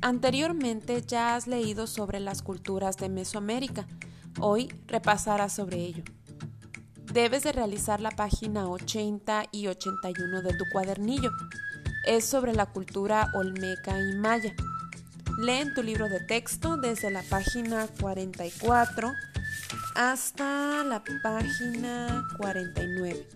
Anteriormente ya has leído sobre las culturas de Mesoamérica. Hoy repasarás sobre ello. Debes de realizar la página 80 y 81 de tu cuadernillo. Es sobre la cultura olmeca y maya. Lee en tu libro de texto desde la página 44 hasta la página 49.